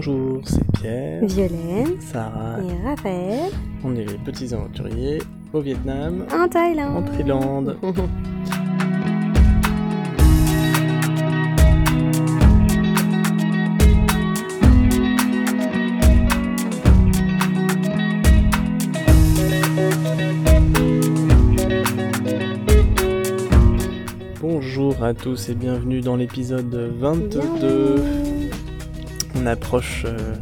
Bonjour, c'est Pierre, Violaine Sarah. et Raphaël On est les petits aventuriers au Vietnam, en Thaïlande. en Thaïlande. Bonjour à tous et bienvenue dans l'épisode 22. Bienvenue. On approche euh,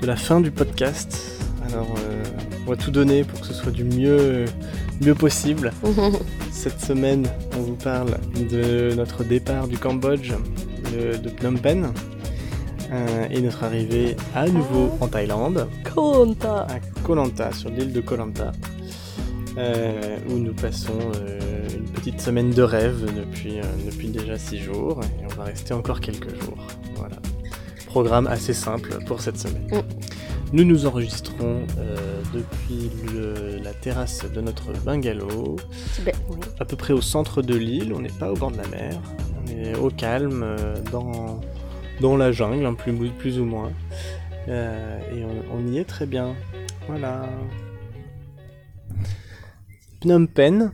de la fin du podcast. Alors, euh, on va tout donner pour que ce soit du mieux, mieux possible. Cette semaine, on vous parle de notre départ du Cambodge, de, de Phnom Penh, euh, et notre arrivée à nouveau en Thaïlande, Konta. à Koh Lanta, sur l'île de Koh Lanta, euh, où nous passons euh, une petite semaine de rêve depuis, depuis déjà six jours, et on va rester encore quelques jours. Voilà. Programme assez simple pour cette semaine. Mm. Nous nous enregistrons euh, depuis le- la terrasse de notre bungalow, Ben, oui. à peu près au centre de l'île, on n'est pas au bord de la mer, on est au calme, euh, dans, dans la jungle, hein, plus, plus ou moins. Euh, et on, on y est très bien. Voilà. Phnom Penh.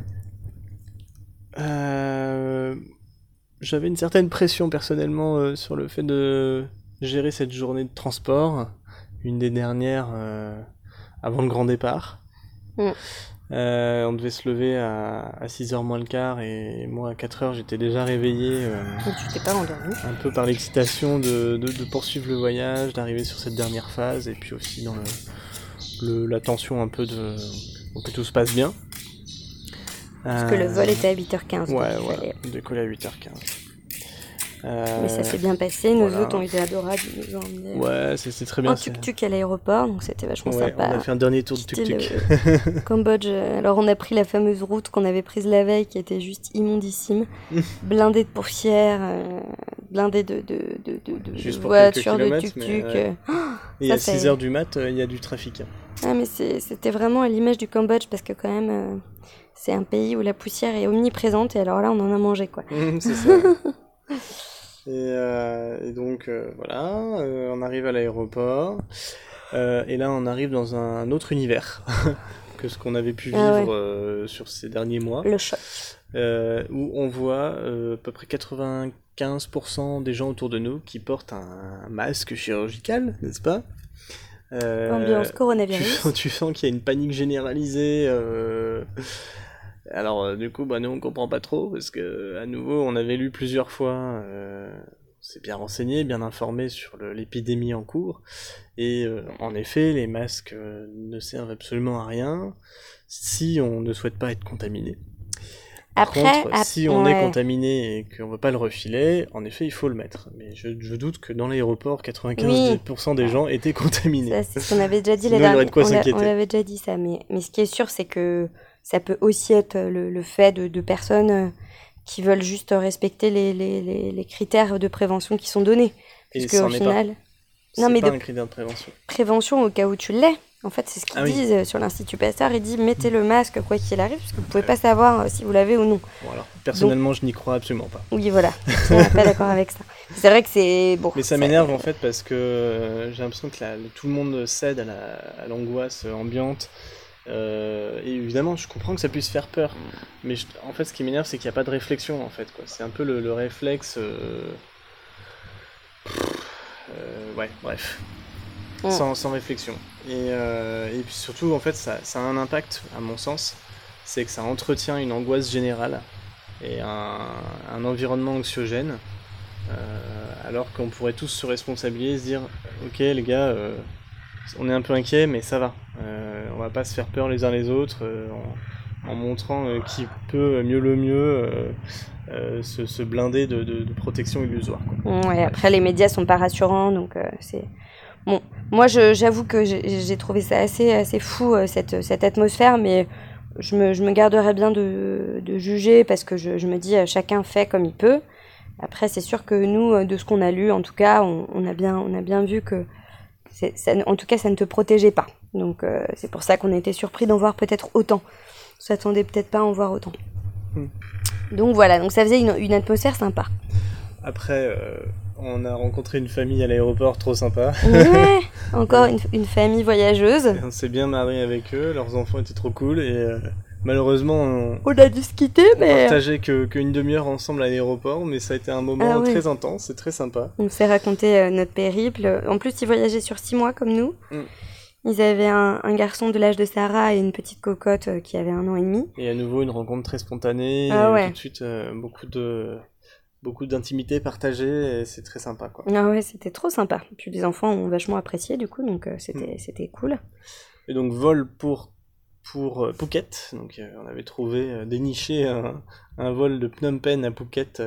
J'avais une certaine pression personnellement sur le fait de gérer cette journée de transport, une des dernières euh, avant le grand départ. Mm. Euh, on devait se lever à, à 6h moins le quart et moi à 4h j'étais déjà réveillé euh, tu pas endormi. un peu par l'excitation de, de- de poursuivre le voyage, d'arriver sur cette dernière phase et puis aussi dans le, le- la tension un peu de que tout se passe bien. Parce que le vol était à 8h15. donc Euh, Ouais, fallait- décoller à 8h15. Mais ça s'est bien passé. Nos voilà. hôtes ont été adorables. Ils nous ont emmenés Ouais, c'est c'est très en bien. c'est- tuk-tuk à l'aéroport. Donc c'était vachement Ouais, on sympa. a fait un dernier tour de tuk-tuk. Cambodge. Alors on a pris la fameuse route qu'on avait prise la veille qui était juste immondissime, blindée de poussière, euh, blindée de, de, de, de, Juste voitures, de tuk-tuk. ouais. euh. Et à Ça, c'est- 6h du mat, euh, il y a du trafic. Ah mais c'était vraiment à l'image du Cambodge parce que quand même euh, c'est un pays où la poussière est omniprésente et alors là on en a mangé quoi. C'est ça. Et, euh, et donc euh, voilà, euh, on arrive à l'aéroport. Et là, on arrive dans un autre univers que ce qu'on avait pu vivre Ah ouais. euh, sur ces derniers mois, Le choc. où on voit à peu près 95% des gens autour de nous qui portent un masque chirurgical, n'est-ce pas? Ambiance coronavirus. tu sens qu'il y a une panique généralisée. euh, Alors, euh, du coup, bah, nous, on comprend pas trop, parce que, à nouveau, on avait lu plusieurs fois, euh, on s'est bien renseigné, bien informé sur l'épidémie en cours, et euh, en effet, les masques euh, ne servent absolument à rien si on ne souhaite pas être contaminé. Par Après, contre, si on est contaminé et qu'on veut pas le refiler, en effet, il faut le mettre. Mais je, je doute que dans l'aéroport, 95% des gens étaient contaminés. C'est ce qu'on avait déjà dit la dernière de quoi on l'avait déjà dit ça, mais, mais ce qui est sûr, c'est que ça peut aussi être le, le fait de, de personnes euh, qui veulent juste respecter les, les, les, les critères de prévention qui sont donnés. Parce qu'au pas. final, C'est Non, mais pas de- un critère de prévention. prévention au cas où tu l'es. En fait, c'est ce qu'ils Ah disent sur l'Institut Pasteur. Ils disent mettez le masque quoi qu'il arrive, parce que vous pouvez pas savoir euh, si vous l'avez ou non. Bon, alors, personnellement, je n'y crois absolument pas. Oui, voilà. Je suis pas d'accord avec ça. C'est vrai que c'est bon. Mais ça m'énerve en fait parce que euh, j'ai l'impression que la- tout le monde cède à la- à l'angoisse ambiante. Euh, et évidemment, je comprends que ça puisse faire peur. Mais je- en fait, ce qui m'énerve, c'est qu'il n'y a pas de réflexion en fait. C'est un peu le, le réflexe. euh, euh, ouais, bref. Mm. Sans, sans réflexion. Et, et puis surtout, en fait, ça, ça a un impact, à mon sens. C'est que ça entretient une angoisse générale et un, un environnement anxiogène. Alors qu'on pourrait tous se responsabiliser et se dire ok les gars on est un peu inquiet mais ça va Euh, on va pas se faire peur les uns les autres euh, en, montrant euh, qui peut mieux le mieux euh, se, blinder de, protection illusoire après, les médias sont pas rassurants, donc c'est. Bon, moi, j'avoue que j'ai trouvé ça assez, assez fou, cette, cette atmosphère, mais je me, je me garderais bien de, de juger parce que je, me dis, chacun fait comme il peut. Après, c'est sûr que nous, de ce qu'on a lu, en tout cas, on, a, bien, on a bien vu que, ça, en tout cas, ça ne te protégeait pas. Donc, euh, c'est pour ça qu'on a été surpris d'en voir peut-être autant. On s'attendait peut-être pas à en voir autant. Hmm. Donc voilà, donc ça faisait une, une atmosphère sympa. Après, euh, On a rencontré une famille à l'aéroport, trop sympa. Ouais, encore une, une famille voyageuse. Et on s'est bien marré avec eux, leurs enfants étaient trop cool et euh, malheureusement on, On a dû se quitter, on mais partageait que qu'une demi-heure ensemble à l'aéroport, mais ça a été un moment Ah ouais. très intense et très sympa. on s'est raconté euh, notre périple. En plus, ils voyageaient sur six mois comme nous. Mm. Ils avaient un, un garçon de l'âge de Sarah et une petite cocotte euh, qui avait un an et demi. Et à nouveau une rencontre très spontanée, Ah ouais. tout de suite euh, beaucoup de beaucoup d'intimité partagée c'est très sympa quoi. Ah ouais, c'était trop sympa. Puis les enfants ont vachement apprécié du coup, donc euh, Mm. c'était c'était cool. Et donc vol pour pour euh, Phuket, donc euh, on avait trouvé euh, déniché un, vol de Phnom Penh à Phuket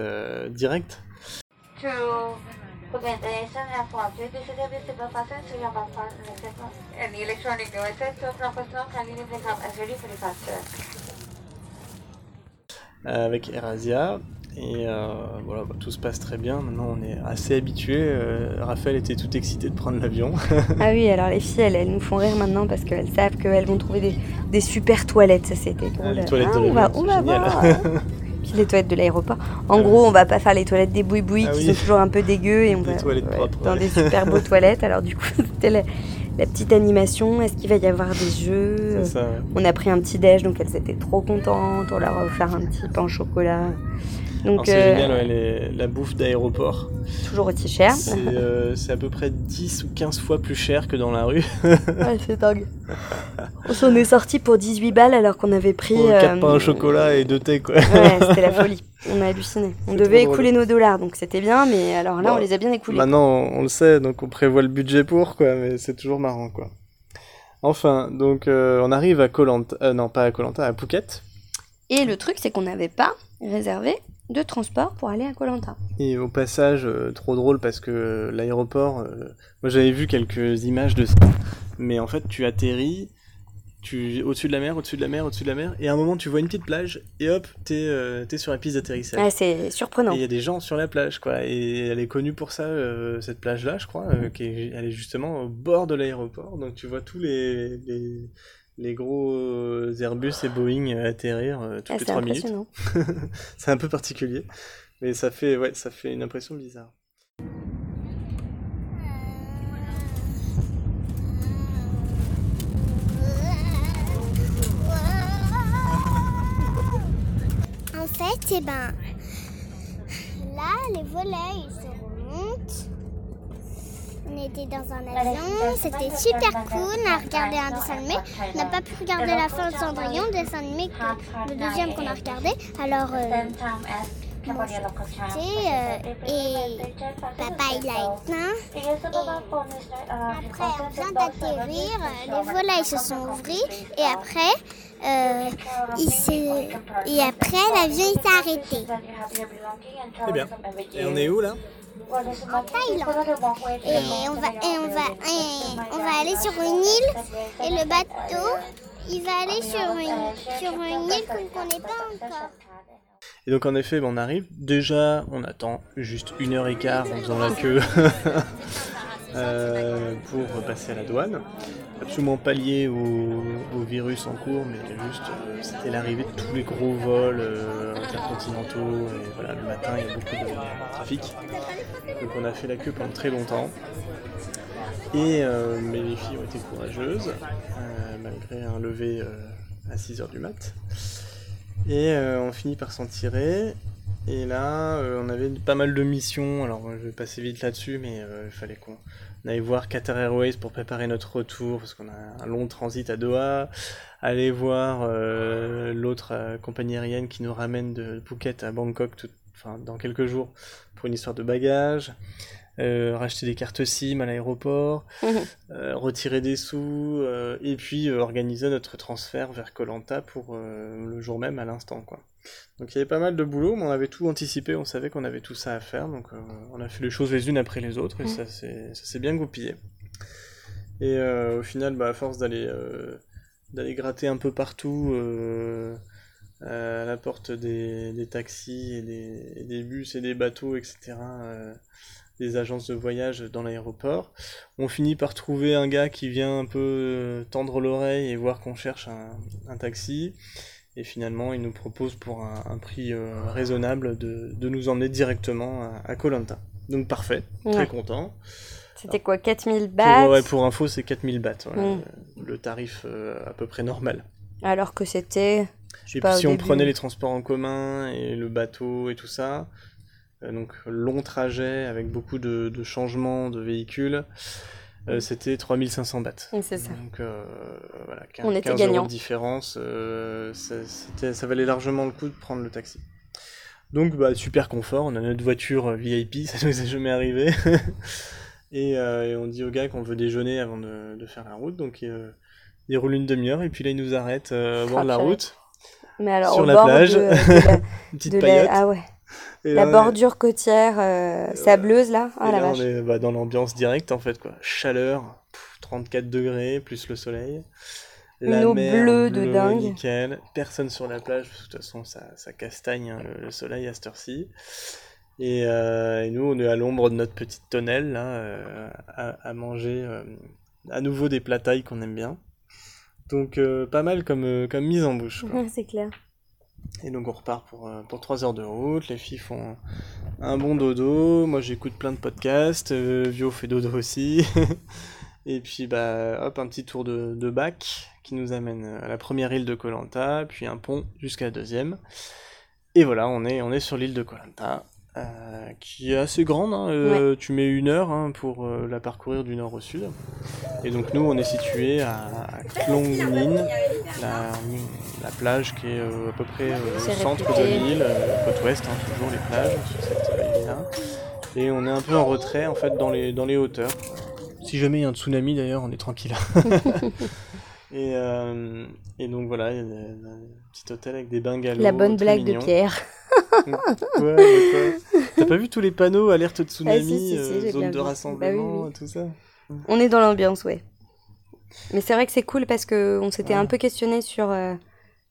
direct. Avec Erasia. Et euh, voilà, bah, tout se passe très bien. Maintenant, on est assez habitué. Raphaël était tout excité de prendre l'avion. Ah oui, alors les filles, elles, elles nous font rire maintenant parce qu'elles savent qu'elles vont trouver des, des super toilettes. Ça, c'était drôle. Ah, les toilettes de on va, l'avion, on va voir. Puis les toilettes de l'aéroport. En Ouais. gros, on va pas faire les toilettes des boui-boui Ah qui oui. sont toujours un peu dégueu et on Des va toilettes propres, dans ouais. des super beaux toilettes. Alors du coup, c'était la, la petite animation. Est-ce qu'il va y avoir des jeux? C'est ça. ouais. On a pris un petit déj, donc elles étaient trop contentes. On leur a offert un petit pain au chocolat. Donc C'est euh, génial, ouais, les- la bouffe d'aéroport. toujours aussi cher. C'est euh, à peu près 10 ou 15 fois plus cher que dans la rue. Ouais, c'est dingue. On s'en est sorti pour 18 balles alors qu'on avait pris. 4 euh, pains au chocolat et 2 thés, quoi. Ouais, c'était la folie. On a halluciné. On devait drôle. écouler nos dollars, donc c'était bien, mais alors là, Bon, on les a bien écoulés. Maintenant, on le sait, donc on prévoit le budget pour, quoi, mais c'est toujours marrant, quoi. Enfin, donc euh, on arrive à Kolanta, euh, non pas à Kolanta, à Phuket. Et le truc, c'est qu'on n'avait pas réservé de transport pour aller à Koh Lanta. Et au passage, euh, trop drôle parce que euh, l'aéroport, euh, moi j'avais vu quelques images de ça, mais en fait tu atterris, tu au-dessus de la mer, au-dessus de la mer, au-dessus de la mer, et à un moment tu vois une petite plage, et hop, t'es t'es sur la piste d'atterrissage. Ah, c'est surprenant. il y a des gens sur la plage, quoi. Et elle est connue pour ça, cette plage-là, je crois. qui est, elle est justement au bord de l'aéroport. Donc tu vois tous les, les, les gros euh, Airbus et Boeing euh, atterrir euh, toutes Ah, les c'est 3 minutes. impressionnant. C'est un peu particulier. Mais ça fait, ouais, ça fait une impression bizarre. En fait, eh ben, là, les volets, ils se remontent. On était dans un avion, c'était super cool, on a regardé un dessin animé. On n'a pas pu regarder la fin de Cendrillon, dessin animé que le deuxième qu'on a regardé. Alors, euh, euh, et papa il a éteint. Après, on vient d'atterrir, euh, les volets se sont ouverts et après, euh, il s'est- et après l'avion s'est arrêté. Très bien. Et on est où là Thaïlande. Et on va, et on va, et on va aller sur une île et le bateau, il va aller sur une, sur une île qu'on ne connaît pas encore. Et donc en effet, on arrive. Déjà, on attend juste une heure et quart en faisant la queue euh, pour passer à la douane. Absolument pas lié au, virus en cours, mais juste euh, c'était l'arrivée de tous les gros vols euh, intercontinentaux. Et voilà, le matin, il y a beaucoup de trafic. Donc on a fait la queue pendant très longtemps. Et mais les filles ont été courageuses, malgré un lever à 6h du mat. Et on finit par s'en tirer. Et là, euh, on avait pas mal de missions. Alors, je vais passer vite là-dessus, mais euh, il fallait qu'on aille voir Qatar Airways pour préparer notre retour, parce qu'on a un long transit à Doha. Aller voir euh, l'autre euh, compagnie aérienne qui nous ramène de Phuket à Bangkok tout- enfin, dans quelques jours pour une histoire de bagages. Euh, racheter des cartes SIM à l'aéroport, Mhm. euh, retirer des sous, euh, et puis euh, organiser notre transfert vers Kolanta pour euh, le jour même à l'instant, quoi. Donc il y avait pas mal de boulot, mais on avait tout anticipé, on savait qu'on avait tout ça à faire, donc euh, on a fait les choses les unes après les autres, et Mhm. ça s'est bien goupillé. Et euh, au final, bah, à force d'aller euh, d'aller gratter un peu partout à la porte des, des taxis et des, et des bus et des bateaux, etc., des agences de voyage dans l'aéroport, on finit par trouver un gars qui vient un peu tendre l'oreille et voir qu'on cherche un, un taxi. Et finalement, il nous propose pour un, un prix euh, raisonnable de, de nous emmener directement à, à Koh Lanta. Donc parfait, très content. C'était quoi 4000 Pour, bahts ouais, pour info, c'est 4000 bahts, voilà, Mm. euh, le tarif euh, à peu près normal. Alors que c'était. Et puis si on prenait les transports en commun et le bateau et tout ça, euh, donc long trajet avec beaucoup de, de changements de véhicules, euh, c'était 3500 bahts. C'est ça. Donc euh, voilà, 15, On était 15 euros gagnants. de différence, euh, ça, valait largement le coup de prendre le taxi. Donc bah, super confort, on a notre voiture VIP, ça nous est jamais arrivé. et, euh, et on dit au gars qu'on veut déjeuner avant de, de faire la route, donc euh, il roule une demi-heure et puis là il nous arrête euh, au bord de la route, Mais alors, sur au la bord plage, de, de la, une petite de la- paillote. ah ouais. Et la là, bordure côtière euh, sableuse là. Et la là, vache. on est bah, dans l'ambiance directe en fait quoi. Chaleur, pff, 34 degrés plus le soleil. Une eau bleue de dingue. Nickel. Personne sur la plage, parce que de toute façon ça, ça castagne hein, le, le soleil à cette heure-ci. Et, euh, et nous on est à l'ombre de notre petite tonnelle là, euh, à, à manger euh, à nouveau des thaï qu'on aime bien. Donc pas mal comme, comme mise en bouche. c'est clair. Et donc on repart pour, euh, pour 3 heures de route, les filles font un bon dodo, moi j'écoute plein de podcasts, euh, Vio fait dodo aussi. Et puis bah hop, un petit tour de, de bac qui nous amène à la première île de Colanta, puis un pont jusqu'à la deuxième. Et voilà, on est, on est sur l'île de Colanta, qui est assez grande, hein, euh, tu mets une heure hein, pour euh, la parcourir du nord au sud. Et donc nous on est situé à, à la, la plage qui est euh, à peu près euh, au centre de l'île, euh, côte ouest, hein, toujours les plages sur cette euh, île-là. Et on est un peu en retrait en fait dans les, dans les hauteurs. Si jamais il y a un tsunami d'ailleurs, on est tranquille. et, euh, et donc voilà, il y a un petit hôtel avec des bungalows. La bonne blague de. Pierre. Ouais, T'as pas vu tous les panneaux alerte tsunami, Ah, si, si, si, euh, zone de vu. rassemblement, Bah oui, tout ça On est dans l'ambiance, ouais. Mais c'est vrai que c'est cool parce que on s'était Ouais. un peu questionné sur, euh,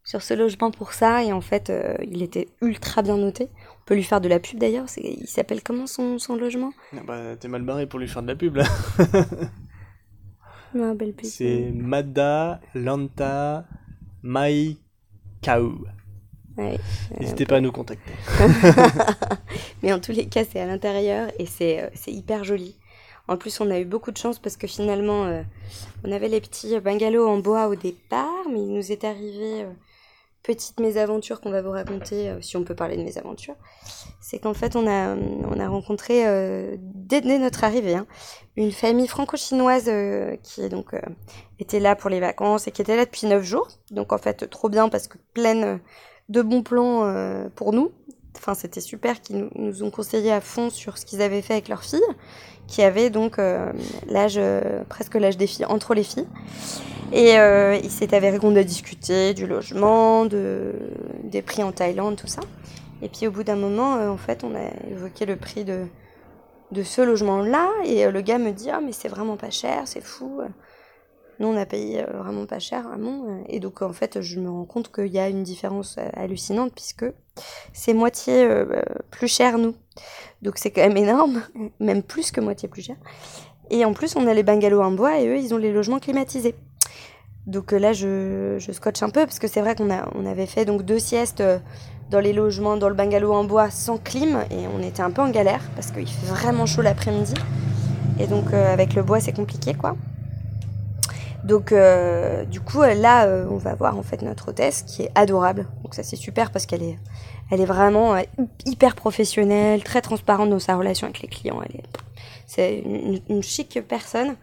sur ce logement pour ça et en fait euh, il était ultra bien noté. On peut lui faire de la pub d'ailleurs. Il s'appelle comment son, son logement? Ah Bah t'es mal barré pour lui faire de la pub là. C'est Mada Lanta Mai Kau. Ouais. N'hésitez pas à nous contacter. Mais en tous les cas, c'est à l'intérieur et c'est euh, c'est hyper joli. En plus, on a eu beaucoup de chance parce que finalement, euh, on avait les petits bungalows en bois au départ, mais il nous est arrivé euh, petite mésaventure qu'on va vous raconter, euh, si on peut parler de mésaventure. C'est qu'en fait, on a, on a rencontré, dès, dès notre arrivée, hein, une famille franco-chinoise qui donc euh, était là pour les vacances et qui était là depuis 9 jours. Donc en fait, trop bien parce que pleine de bons plans euh, pour nous. Enfin, c'était super qu'ils nous, ont conseillé à fond sur ce qu'ils avaient fait avec leur fille, qui avait donc euh, l'âge, euh, presque l'âge des filles, entre les filles. Et euh, il s'est avéré qu'on a discuté du logement, de, des prix en Thaïlande, tout ça. Et puis au bout d'un moment, euh, en fait, on a évoqué le prix de, de ce logement-là. Et euh, le gars me dit Ah, mais c'est vraiment pas cher, c'est fou. Nous, on a payé euh, vraiment pas cher, vraiment. Et donc, en fait, je me rends compte qu'il y a une différence euh, hallucinante puisque c'est moitié euh, euh, plus cher, nous. Donc, c'est quand même énorme, même plus que moitié plus cher. Et en plus, on a les bungalows en bois et eux, ils ont les logements climatisés. Donc euh, là, je, je scotche un peu parce que c'est vrai qu'on on avait fait donc deux siestes euh, dans les logements, dans le bungalow en bois sans clim et on était un peu en galère parce qu'il fait vraiment chaud l'après-midi. Et donc, euh, avec le bois, c'est compliqué, quoi. Donc euh, du coup euh, là euh, on va voir en fait notre hôtesse qui est adorable. Donc ça c'est super parce qu'elle est elle est vraiment hyper professionnelle, très transparente dans sa relation avec les clients. Elle est c'est une, chic personne.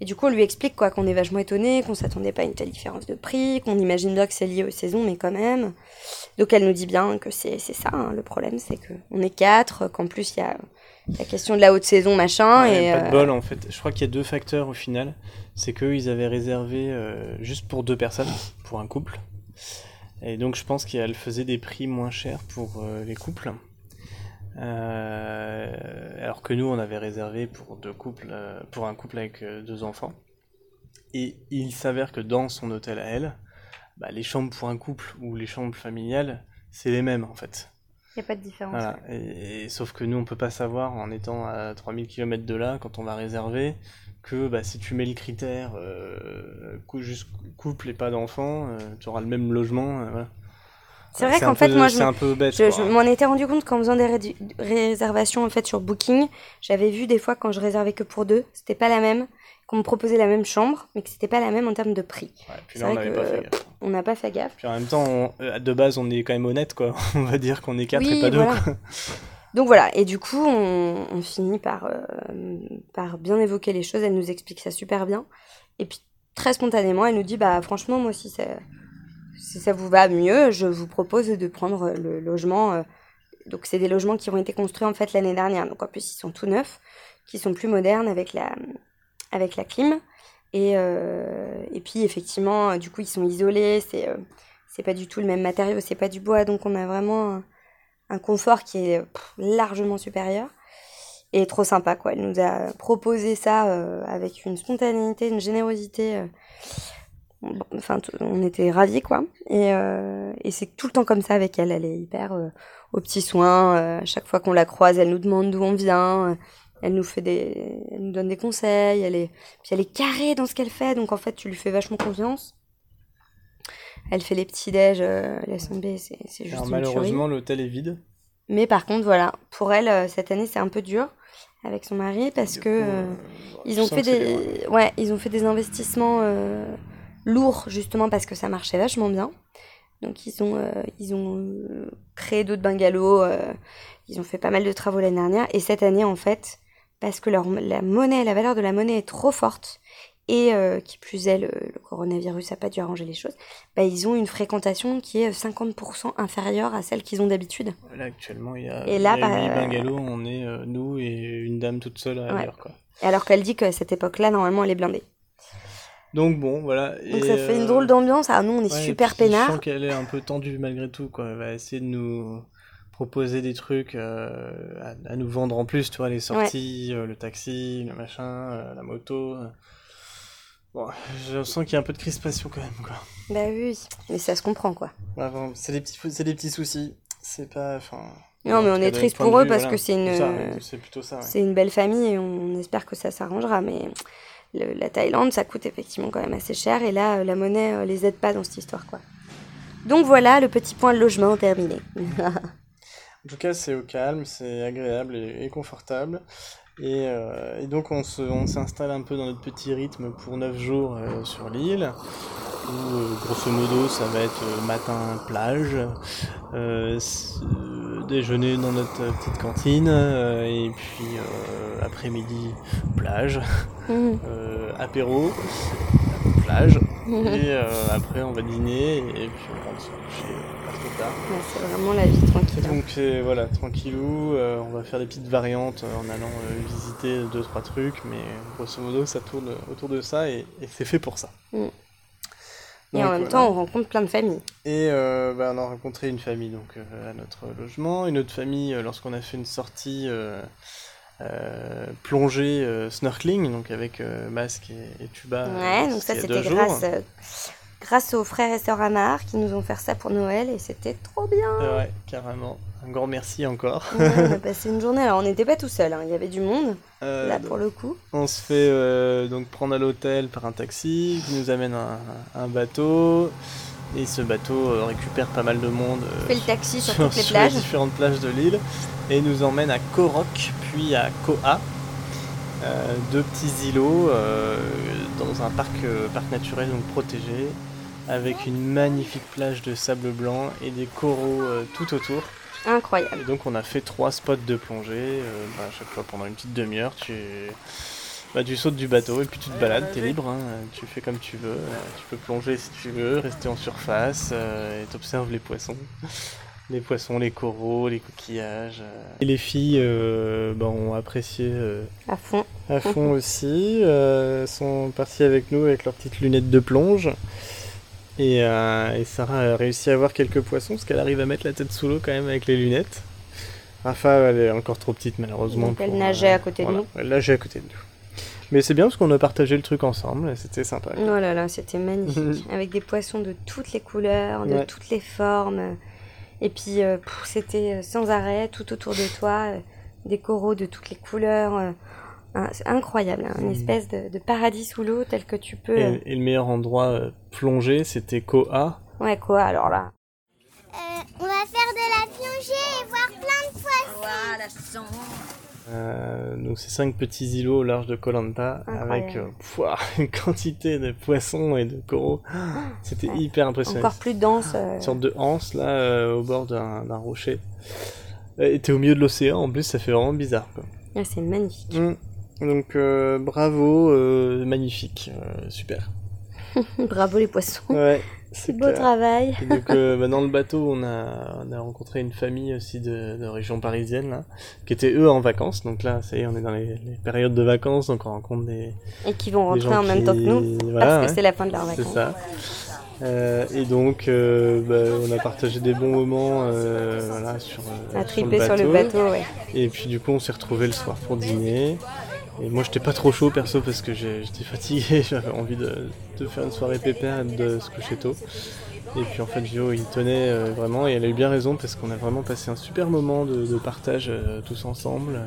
Et du coup on lui explique quoi qu'on est vachement étonné, qu'on s'attendait pas à une telle différence de prix, qu'on imagine bien que c'est lié aux saisons mais quand même. Donc elle nous dit bien que c'est c'est ça hein, le problème, c'est que on est quatre, qu'en plus il y a la question de la haute saison machin Ouais, et pas de euh, bol en fait. Je crois qu'il y a deux facteurs au final. C'est qu'eux ils avaient réservé euh, juste pour deux personnes, pour un couple. Et donc je pense qu'elle faisait des prix moins chers pour euh, les couples. Euh, alors que nous on avait réservé pour deux couples, euh, pour un couple avec deux enfants. Et il s'avère que dans son hôtel à elle, bah, les chambres pour un couple ou les chambres familiales, c'est les mêmes en fait. A pas de différence. Et, sauf que nous, on peut pas savoir en étant à 3000 km de là, quand on va réserver, que bah, si tu mets le critère euh, juste couple et pas d'enfant, tu auras le même logement. euh. C'est vrai qu'en fait, peu- moi, je c'est me- un peu bête. Je, m'en étais rendu compte qu'en faisant des réservations en fait sur Booking, j'avais vu des fois quand je réservais que pour deux, c'était pas la même, qu'on me proposait la même chambre, mais que c'était pas la même en termes de prix. Ouais, puis c'est là, on vrai n'avait que- pas fait gaffe. On n'a pas fait gaffe. Puis en même temps, on- euh, de base, on est quand même honnête, quoi. On va dire qu'on est quatre Oui, et pas deux, voilà. quoi. Donc voilà, et du coup, on, on finit par, euh, par bien évoquer les choses. Elle nous explique ça super bien. Et puis, très spontanément, elle nous dit Bah, franchement, moi, si ça, si ça vous va mieux, je vous propose de prendre le logement. euh, donc, c'est des logements qui ont été construits en fait l'année dernière. Donc, en plus, ils sont tout neufs, qui sont plus modernes avec la, avec la clim. Et, euh, et puis, effectivement, euh, du coup, ils sont isolés. C'est euh, c'est pas du tout le même matériau, c'est pas du bois. Donc, on a vraiment. euh, un confort qui est largement supérieur et trop sympa quoi. Elle nous a proposé ça euh, avec une spontanéité, une générosité. euh, Enfin, on était ravis quoi. Et, euh, et c'est tout le temps comme ça avec elle. Elle est hyper euh, aux petits soins. euh, à chaque fois qu'on la croise, elle nous demande d'où on vient. euh, elle nous fait des, elle nous donne des conseils. Elle est, puis elle est carrée dans ce qu'elle fait. Donc en fait, tu lui fais vachement confiance. Elle fait les petits déj, euh, laisse tomber, c'est c'est juste Alors, une malheureusement, l'hôtel est vide. Mais par contre, voilà, pour elle, euh, cette année, c'est un peu dur avec son mari parce que coup, euh, euh, ils ont fait des, ouais, ils ont fait des investissements lourds justement parce que ça marchait vachement bien. Donc ils ont, euh, ils ont euh, créé d'autres bungalows, euh, ils ont fait pas mal de travaux l'année dernière et cette année en fait, parce que leur, la monnaie, la valeur de la monnaie est trop forte et euh, qui plus est le, le coronavirus a pas dû arranger les choses, bah, ils ont une fréquentation qui est 50% inférieure à celle qu'ils ont d'habitude. Là, actuellement, il y a, Et là, il y a bah, bungalows, on est nous et une dame toute seule à Ouais. quoi. Alors qu'elle dit qu'à cette époque-là, normalement, elle est blindée. Donc bon, voilà. Donc et, ça fait une euh, drôle d'ambiance. Ah, nous, on est ouais, super puis, Je sens qu'elle est un peu tendue malgré tout, quoi. Elle va essayer de nous proposer des trucs euh, à, à nous vendre en plus, tu vois, les sorties, euh, le taxi, le machin, euh, la moto. Bon, je sens qu'il y a un peu de crispation quand même, quoi. Bah oui, mais ça se comprend, quoi. Ouais, c'est des petits, c'est des petits soucis. C'est pas, enfin. Non, mais on est triste pour eux vue, parce voilà, que c'est une- C'est plutôt ça. ouais. C'est une belle famille et on espère que ça s'arrangera. Mais la Thaïlande, ça coûte effectivement quand même assez cher. Et là, euh, la monnaie euh, les aide pas dans cette histoire, quoi. Donc voilà, le petit point de logement terminé. En tout cas, c'est au calme, c'est agréable et, confortable. Et, euh, donc, on s'installe un peu dans notre petit rythme pour 9 jours sur l'île. Où, grosso modo, ça va être matin plage, déjeuner dans notre euh, petite cantine, euh, et puis euh, après-midi plage, Mhm. apéro, plage, et euh, après on va dîner, et puis on rentre se coucher pas trop tard. Ouais, c'est vraiment la vie tranquille. hein. Donc voilà, tranquillou, on va faire des petites variantes en allant visiter deux trois trucs, mais grosso modo ça tourne autour de ça et, et c'est fait pour ça. Mm. Donc, Et en même voilà. temps, on rencontre plein de familles. Et euh, bah, on a rencontré une famille donc euh, à notre logement, une autre famille euh, lorsqu'on a fait une sortie euh, euh, plongée euh, snorkeling, donc avec masque et, et tuba. Ouais, donc ça, c'était grâce, grâce aux frères et sœurs Amar qui nous ont fait ça pour Noël et c'était trop bien. Ouais, carrément. Un grand merci encore. Ouais, on a passé une journée. Alors, on n'était pas tout seul, hein. il y avait du monde, Euh, là, pour le coup. On se fait euh, donc prendre à l'hôtel par un taxi qui nous amène à un, un bateau. Et ce bateau euh, récupère pas mal de monde On fait le taxi sur sur, toutes les sur plages. différentes plages de l'île et nous emmène à Korok puis à euh, deux petits îlots dans un parc, parc naturel donc protégé avec une magnifique plage de sable blanc et des coraux tout autour. Incroyable. Et donc on a fait trois spots de plongée, euh, bah, à chaque fois pendant une petite demi-heure, tu, bah, tu sautes du bateau et puis tu te balades, t'es libre, hein, tu fais comme tu veux, euh, tu peux plonger si tu veux, rester en surface euh, et t'observes les poissons. Les poissons, les coraux, les coquillages. euh. Et les filles euh, bah, ont apprécié euh, À fond. à fond aussi, euh, sont parties avec nous avec leurs petites lunettes de plonge. Et, euh, et Sarah a réussi à voir quelques poissons parce qu'elle arrive à mettre la tête sous l'eau quand même avec les lunettes. Rafa, elle est encore trop petite malheureusement. Donc elle pour, nageait à côté de nous. Elle nageait à côté de nous. Mais c'est bien parce qu'on a partagé le truc ensemble, c'était sympa. Oh là là, c'était magnifique. Avec des poissons de toutes les couleurs, de Ouais. toutes les formes. Et puis, euh, c'était euh, sans arrêt, tout autour de toi, euh, des coraux de toutes les couleurs. Euh, hein, c'est incroyable, hein, une espèce de, de paradis sous l'eau tel que tu peux. euh, Et, et le meilleur endroit euh, plongé, c'était Koha. Ouais, quoi, alors là Euh, manger et voir plein de poissons. Euh, donc c'est cinq petits îlots au large de Koh Lanta avec euh, pouah, une quantité de poissons et de coraux. C'était Ouais. hyper impressionnant. Encore plus dense. euh, Une sorte de anse là euh, au bord d'un rocher. Euh, Et t'es au milieu de l'océan en plus, ça fait vraiment bizarre quoi. ah, c'est magnifique. Mm. Donc euh, bravo, euh, magnifique, euh, super. Bravo les poissons. Ouais, C'est c'est beau clair. travail. Et donc bah, dans le bateau, on a, on a rencontré une famille aussi de, de région parisienne là, qui étaient eux en vacances. Donc là, ça y est, on est dans les, les périodes de vacances, donc on rencontre des, Et qui vont rentrer en même qui- temps que nous. Voilà, parce que c'est la fin de leurs c'est vacances. ça. Euh, et donc, euh, bah, on a partagé des bons moments euh, voilà, sur, euh, À triper sur le bateau, ouais. Et puis du coup, on s'est retrouvés le soir pour dîner. Et moi, j'étais pas trop chaud perso parce que j'étais fatigué, j'avais envie de, de faire une soirée pépère et de se coucher tôt. Et puis en fait, Gio, il tenait euh, vraiment et elle a eu bien raison parce qu'on a vraiment passé un super moment de, de partage euh, tous ensemble.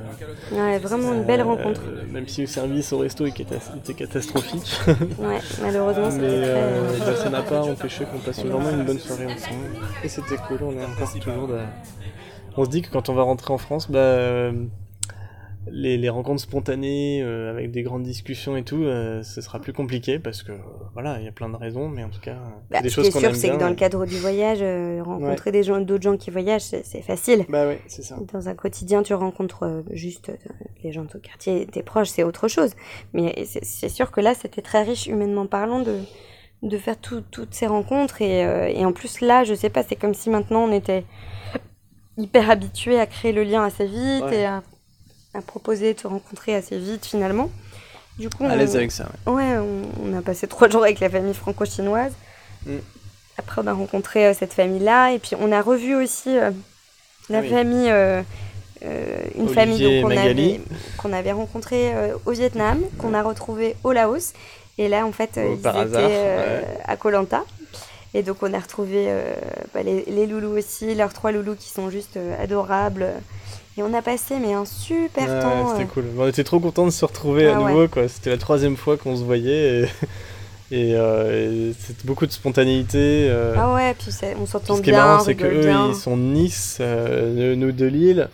Ouais, vraiment une belle Euh, rencontre. même si le service au resto était, était catastrophique. Ouais, malheureusement, Mais très. euh, bah, ça n'a pas empêché qu'on passe vraiment une bonne soirée ensemble. Et c'était cool, on est encore toujours. de- On se dit que quand on va rentrer en France, bah, euh, les, les rencontres spontanées euh, avec des grandes discussions et tout, euh, ce sera plus compliqué parce que euh, voilà, il y a plein de raisons, mais en tout cas, Bah, des ce choses qui est qu'on sûr, aime c'est que bien. dans le cadre du voyage, rencontrer des gens, d'autres gens qui voyagent, c'est facile. Bah ouais, c'est ça. Dans un quotidien, tu rencontres juste les gens de ton quartier, tes proches, c'est autre chose. Mais c'est sûr que là, c'était très riche humainement parlant de, de faire tout- toutes ces rencontres. Et, et en plus, là, je sais pas, c'est comme si maintenant on était hyper habitué à créer le lien assez vite Ouais. et à, à proposer de se rencontrer assez vite finalement. Du coup, À l'aise avec ça, ouais. Ouais, on, on a passé trois jours avec la famille franco-chinoise. Mm. Après, on a rencontré euh, cette famille-là. Et puis, on a revu aussi euh, la Ah oui. famille, euh, une Olivier famille qu'on avait, rencontrée au Vietnam, qu'on a retrouvée au Laos. Et là, en fait, Oh, ils étaient hasard, ouais. à Koh Lanta. Et donc, on a retrouvé euh, bah, les, les loulous aussi, leurs trois loulous qui sont juste euh, adorables. Et on a passé mais un super temps. c'était euh, cool. On était trop contents de se retrouver à Ah ouais. nouveau, quoi. C'était la troisième fois qu'on se voyait et, et, euh, et c'était beaucoup de spontanéité. euh, Ah ouais, puis c'est- on s'entend Puis ce qui est bien, marrant, c'est que eux, bien. ils sont de Nice, euh, nous de Lille.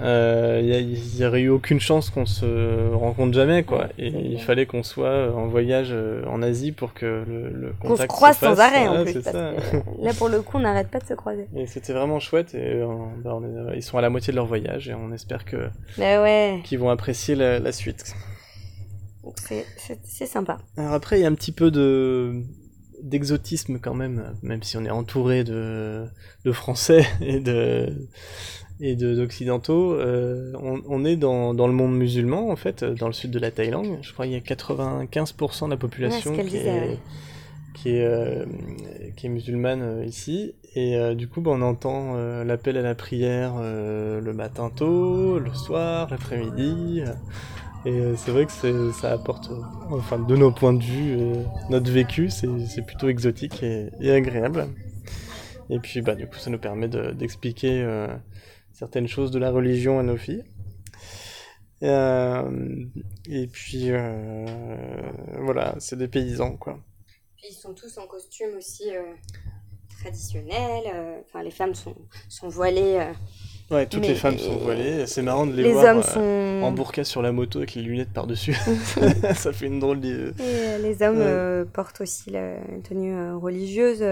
Euh, Il n'y aurait eu aucune chance qu'on se rencontre jamais, quoi. Et il fallait qu'on soit en voyage euh, en Asie pour que le, le Qu'on se croise fasse. sans arrêt en plus. parce que là, pour le coup, on n'arrête pas de se croiser. Et c'était vraiment chouette. Et euh, bah, on est- ils sont à la moitié de leur voyage et on espère que Bah ouais, qu'ils vont apprécier la, la suite. donc c'est- c'est c'est sympa. Alors après, il y a un petit peu de d'exotisme quand même, même si on est entouré de, de Français et de et de d'occidentaux. euh, on, on est dans, dans le monde musulman en fait, dans le sud de la Thaïlande. Je crois qu'il y a 95% de la population Ouais, qui, disait, est, ouais. qui est euh, qui est musulmane euh, ici. Et euh, du coup, bah, on entend euh, l'appel à la prière euh, le matin tôt, le soir, l'après-midi. euh, et euh, c'est vrai que ça apporte, euh, enfin de nos points de vue, euh, notre vécu, c'est plutôt exotique et, et agréable. Et puis bah du coup ça nous permet de- d'expliquer euh, certaines choses de la religion à nos filles. Euh, et puis euh, voilà, c'est des paysans quoi. Puis ils sont tous en costume aussi euh, traditionnel. euh, Enfin, les femmes sont, sont voilées. Ouais, toutes Mais- les femmes sont voilées. C'est marrant de les, les voir hommes sont. en burqa sur la moto avec les lunettes par-dessus. ça fait une drôle d'idée. Les hommes Ouais. portent aussi la tenue religieuse.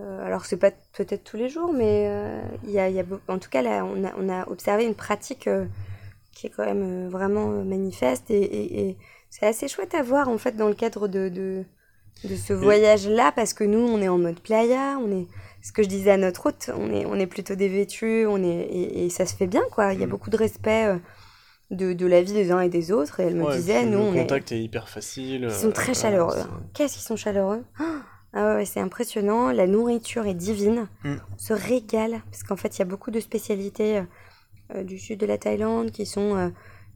Euh, alors c'est pas peut-être tous les jours, mais euh, il y a, y en tout cas là, on a, on a observé une pratique euh, qui est quand même vraiment manifeste et, et- et c'est assez chouette à voir en fait dans le cadre de, de, de ce voyage-là parce que nous on est en mode playa, on est ce que je disais à notre hôte, on est, on est plutôt dévêtus, on est et, et ça se fait bien quoi. Il y a Mm. beaucoup de respect de, de la vie des uns et des autres et elle me Ouais, disait nous le on contact est... hyper facile. ils sont très chaleureux. Qu'est-ce qu'ils sont chaleureux? Ah ouais, c'est impressionnant. La nourriture est divine. Mm. On se régale. Parce qu'en fait, il y a beaucoup de spécialités euh, euh, du sud de la Thaïlande qui sont euh,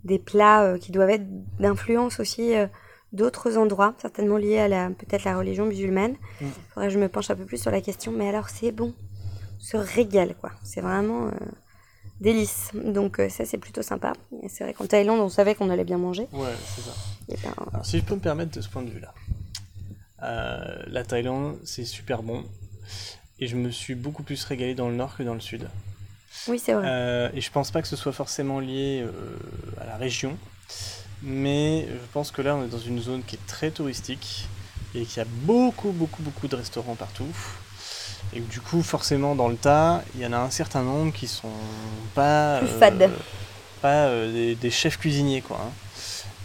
des plats euh, qui doivent être d'influence aussi d'autres endroits, certainement liés à la peut-être la religion musulmane. Mm. Faudrait que je me penche un peu plus sur la question. Mais alors, c'est bon. On se régale, quoi. C'est vraiment délice. Donc, ça, c'est plutôt sympa. C'est vrai qu'en Thaïlande, on savait qu'on allait bien manger. Ouais, c'est ça. Et ben, Alors, si je peux me permettre de ce point de vue-là, euh, la Thaïlande, c'est super bon. Et je me suis beaucoup plus régalé dans le nord que dans le sud. Oui, c'est vrai. Euh, et je pense pas que ce soit forcément lié euh, à la région, mais je pense que là on est dans une zone qui est très touristique et qu'il y a beaucoup beaucoup beaucoup de restaurants partout. Et du coup forcément dans le tas, il y en a un certain nombre qui sont pas Plus fades. pas des, des chefs cuisiniers quoi. hein.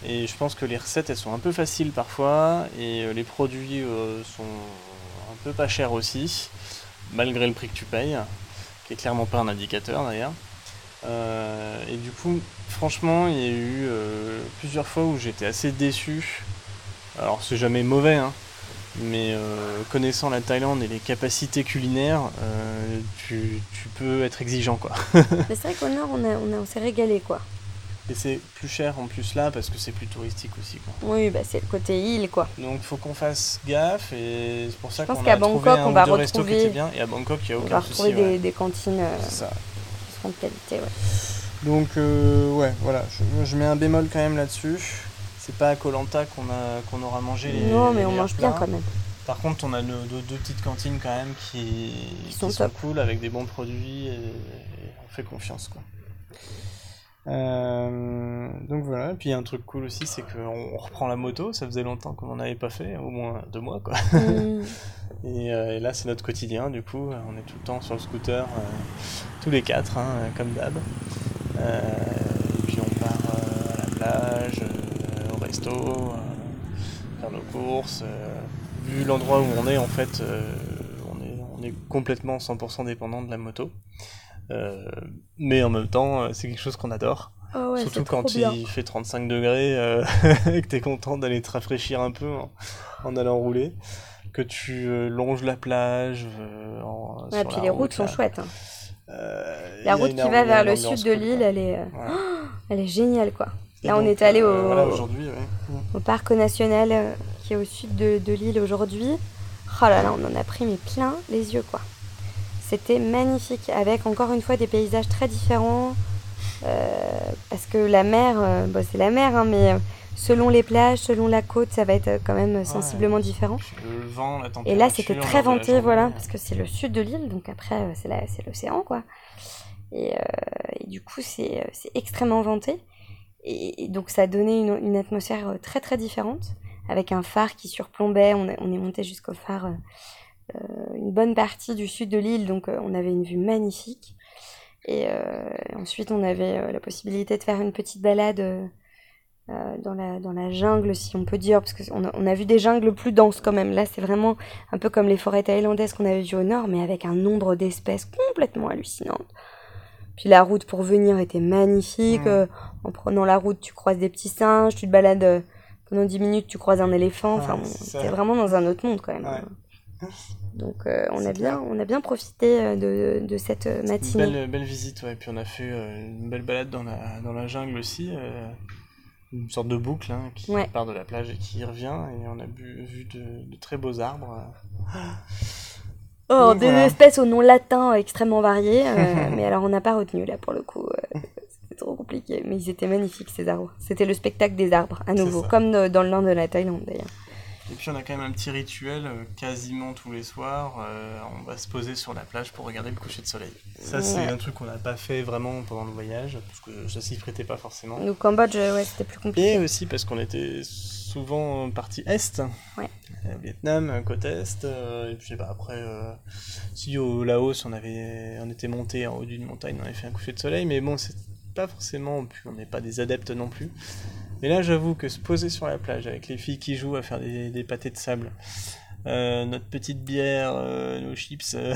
Et je pense que les recettes elles sont un peu faciles parfois et euh, les produits euh, sont un peu pas chers aussi, malgré le prix que tu payes, qui est clairement pas un indicateur d'ailleurs. Euh, et du coup, franchement, il y a eu plusieurs fois où j'étais assez déçu. Alors, c'est jamais mauvais, hein, mais connaissant la Thaïlande et les capacités culinaires, tu, tu peux être exigeant quoi. Mais c'est vrai qu'au nord, on, a, on, a- on s'est régalé, quoi. Et c'est plus cher en plus là parce que c'est plus touristique aussi quoi. Oui, bah, c'est le côté île, quoi. Donc faut qu'on fasse gaffe et c'est pour ça Je pense qu'on qu'à a trouvé Bangkok, un on va retrouver- bien et à Bangkok il y a On aucun va souci. retrouver ouais. des, des cantines euh, ça. de qualité, ouais. Donc euh, ouais, voilà, je, je mets un bémol quand même là-dessus. C'est pas à Colanta qu'on a qu'on aura mangé les Non, mais les on mange bien quand même. Par contre, on a nos deux, deux petites cantines quand même qui, Qui sont qui cool avec des bons produits et, et on fait confiance quoi. Euh, donc voilà, et puis un truc cool aussi, c'est qu'on on reprend la moto, ça faisait longtemps qu'on n'en avait pas fait, au moins deux mois quoi. Mm. Et, euh, et là, c'est notre quotidien, du coup, on est tout le temps sur le scooter, euh, tous les quatre, hein, comme d'hab. Et puis on part à la plage, au resto, faire nos courses. vu l'endroit où on est, en fait, on, est, on est complètement 100% dépendant de la moto. Euh, mais en même temps, euh, c'est quelque chose qu'on adore. Oh ouais, Surtout quand bien. il fait 35 degrés euh, et que t'es content d'aller te rafraîchir un peu en, en allant rouler. Que tu euh, longes la plage. euh, en, Ouais, sur puis la les routes sont là. chouettes. hein. La route qui va vers le sud de l'île, elle est, elle est géniale, quoi. Et Là, on est allé au, voilà, aujourd'hui, ouais. au parc national qui est au sud de, de l'île aujourd'hui. Oh là là, on en a pris mais plein les yeux, quoi. C'était magnifique, avec encore une fois des paysages très différents. euh, parce que la mer, euh, bon, c'est la mer, hein, mais euh, selon les plages, selon la côte, ça va être quand même sensiblement différent. Le vent, la température. Et là, c'était très venté, voilà, parce que c'est le sud de l'île, donc après, c'est l'océan, quoi. Et, euh, et du coup, c'est extrêmement venté. Et, et donc, ça a donné une, une atmosphère très, très différente, avec un phare qui surplombait. On, est- on est monté jusqu'au phare, une bonne partie du sud de l'île, donc euh, on avait une vue magnifique. Et euh, ensuite, on avait euh, la possibilité de faire une petite balade euh, euh, dans, la, dans la jungle, si on peut dire, parce qu'on a, on a vu des jungles plus denses quand même. Là, c'est vraiment un peu comme les forêts thaïlandaises qu'on avait vues au nord, mais avec un nombre d'espèces complètement hallucinantes. Puis la route pour venir était magnifique. Euh, en prenant la route, tu croises des petits singes, tu te balades euh, pendant 10 minutes, tu croises un éléphant. Enfin, Ouais, on était vraiment dans un autre monde quand même. Ouais. Donc, euh, on, a bien, on a bien profité euh, de, de cette euh, Une matinée. belle, belle visite, ouais. Puis on a fait une belle balade dans la, dans la jungle aussi. euh, une sorte de boucle hein, qui Ouais. part de la plage et qui y revient. Et on a bu- vu de, de très beaux arbres. Oh, des voilà. espèces au nom latin extrêmement variés. euh, mais alors, on n'a pas retenu là pour le coup. C'était trop compliqué. Mais ils étaient magnifiques ces arbres. C'était le spectacle des arbres à nouveau, comme dans le nord de la Thaïlande d'ailleurs. Et puis on a quand même un petit rituel euh, quasiment tous les soirs. euh, on va se poser sur la plage pour regarder le coucher de soleil. Ça, c'est Ouais. un truc qu'on n'a pas fait vraiment pendant le voyage, parce que ça s'y prêtait pas forcément. Au Cambodge, euh, ouais, c'était plus compliqué. Et aussi parce qu'on était souvent partie est, Ouais. Euh, Vietnam, côte est, euh, et puis je sais pas, après, euh, si au Laos on, avait, on était monté en haut d'une montagne, on avait fait un coucher de soleil, mais bon, c'est pas forcément, puis on n'est pas des adeptes non plus. Mais là, j'avoue que se poser sur la plage avec les filles qui jouent à faire des, des pâtés de sable, euh, notre petite bière, euh, nos chips, euh,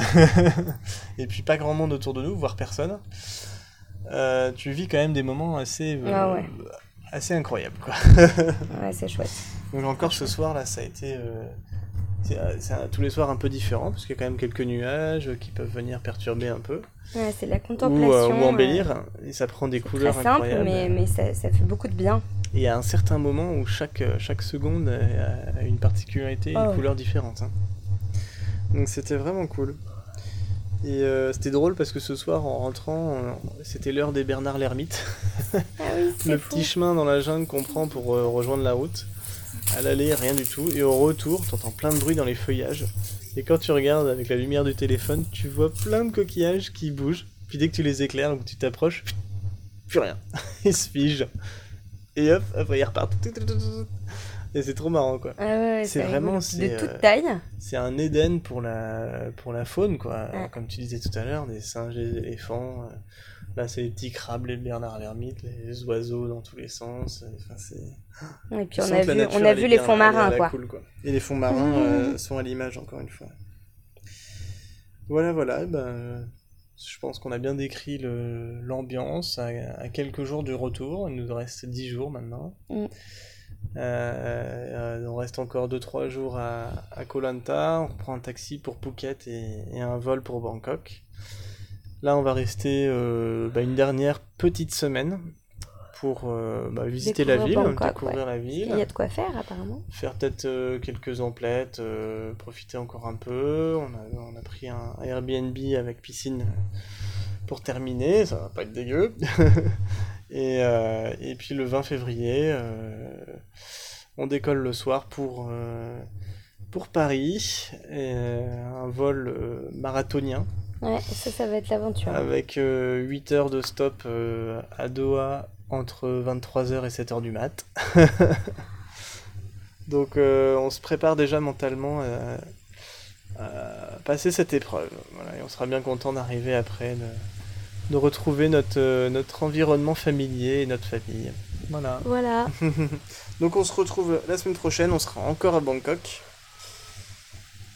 et puis pas grand monde autour de nous, voire personne, tu vis quand même des moments assez, Ah ouais. assez incroyables. Quoi. Ouais, c'est chouette. Donc encore ce soir là, ça a été c'est tous les soirs un peu différent parce qu'il y a quand même quelques nuages qui peuvent venir perturber un peu Ouais, c'est la ou, contemplation. euh, ou euh, embellir et ça prend des Très couleurs simple, incroyables. mais, mais ça, ça fait beaucoup de bien. Et a un certain moment où chaque euh, chaque seconde a a une particularité, une ouais. couleur différente. hein. Donc c'était vraiment cool. Et euh, c'était drôle parce que ce soir en rentrant, euh, c'était l'heure des Bernard l'ermite. Ah oui, le fou. petit chemin dans la jungle qu'on prend pour euh, rejoindre la route. À l'aller, rien du tout. Et au retour, t'entends plein de bruit dans les feuillages. Et quand tu regardes avec la lumière du téléphone, tu vois plein de coquillages qui bougent. Puis dès que tu les éclaires ou que tu t'approches, plus rien. Ils se figent. Et hop, après ils repartent. Et c'est trop marrant quoi. Ah ouais, C'est vraiment, de c'est, toute euh, taille. C'est un Éden pour la, pour la faune, quoi. Ouais. Comme tu disais tout à l'heure, des singes, des éléphants. euh, Là, c'est les petits crabes, les bernards l'ermite, les oiseaux dans tous les sens. Enfin, c'est... Et puis on a vu, on a vu les fonds marins quoi. cool, quoi. Et les fonds marins euh, sont à l'image, encore une fois. Voilà, voilà. Ben, euh, je pense qu'on a bien décrit l'ambiance à, à quelques jours du retour. Il nous reste 10 jours maintenant. Mm. Euh, euh, on reste encore 2-3 jours à, à Koh Lanta. On reprend un taxi pour Phuket et, et un vol pour Bangkok. Là, on va rester euh, bah, une dernière petite semaine pour euh, bah, visiter la ville, Découvrir Bangkok, découvrir la ville Il y a de quoi faire apparemment. faire peut-être euh, quelques emplettes, euh, profiter encore un peu. On a, on a pris un Airbnb avec piscine pour terminer, ça va pas être dégueu. et, euh, et puis le 20 février, euh, on décolle le soir pour, euh, pour Paris, et, euh, un vol euh, marathonien Ouais, ça, ça va être l'aventure. avec 8 heures de stop euh, à Doha entre 23h et 7h du mat. Donc euh, on se prépare déjà mentalement à, à passer cette épreuve. Voilà, et on sera bien content d'arriver après, de, de retrouver notre, euh, notre environnement familier et notre famille. Voilà. Voilà. Donc on se retrouve la semaine prochaine, on sera encore à Bangkok.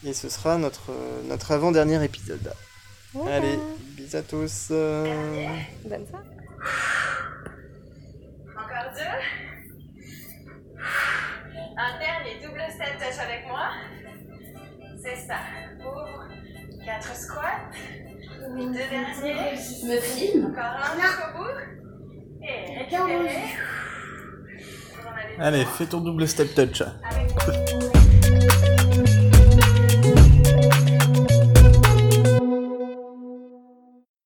Et ce sera notre, euh, notre avant-dernier épisode. Voilà. Allez, bisous à tous. euh, Bonne soirée. Encore deux. Un dernier double step touch avec moi. C'est ça. Ouvre. Quatre squats. Deux derniers. Me filme Encore un jusqu'au bout. Et récupérer. Allez, fais ton double step touch. Avec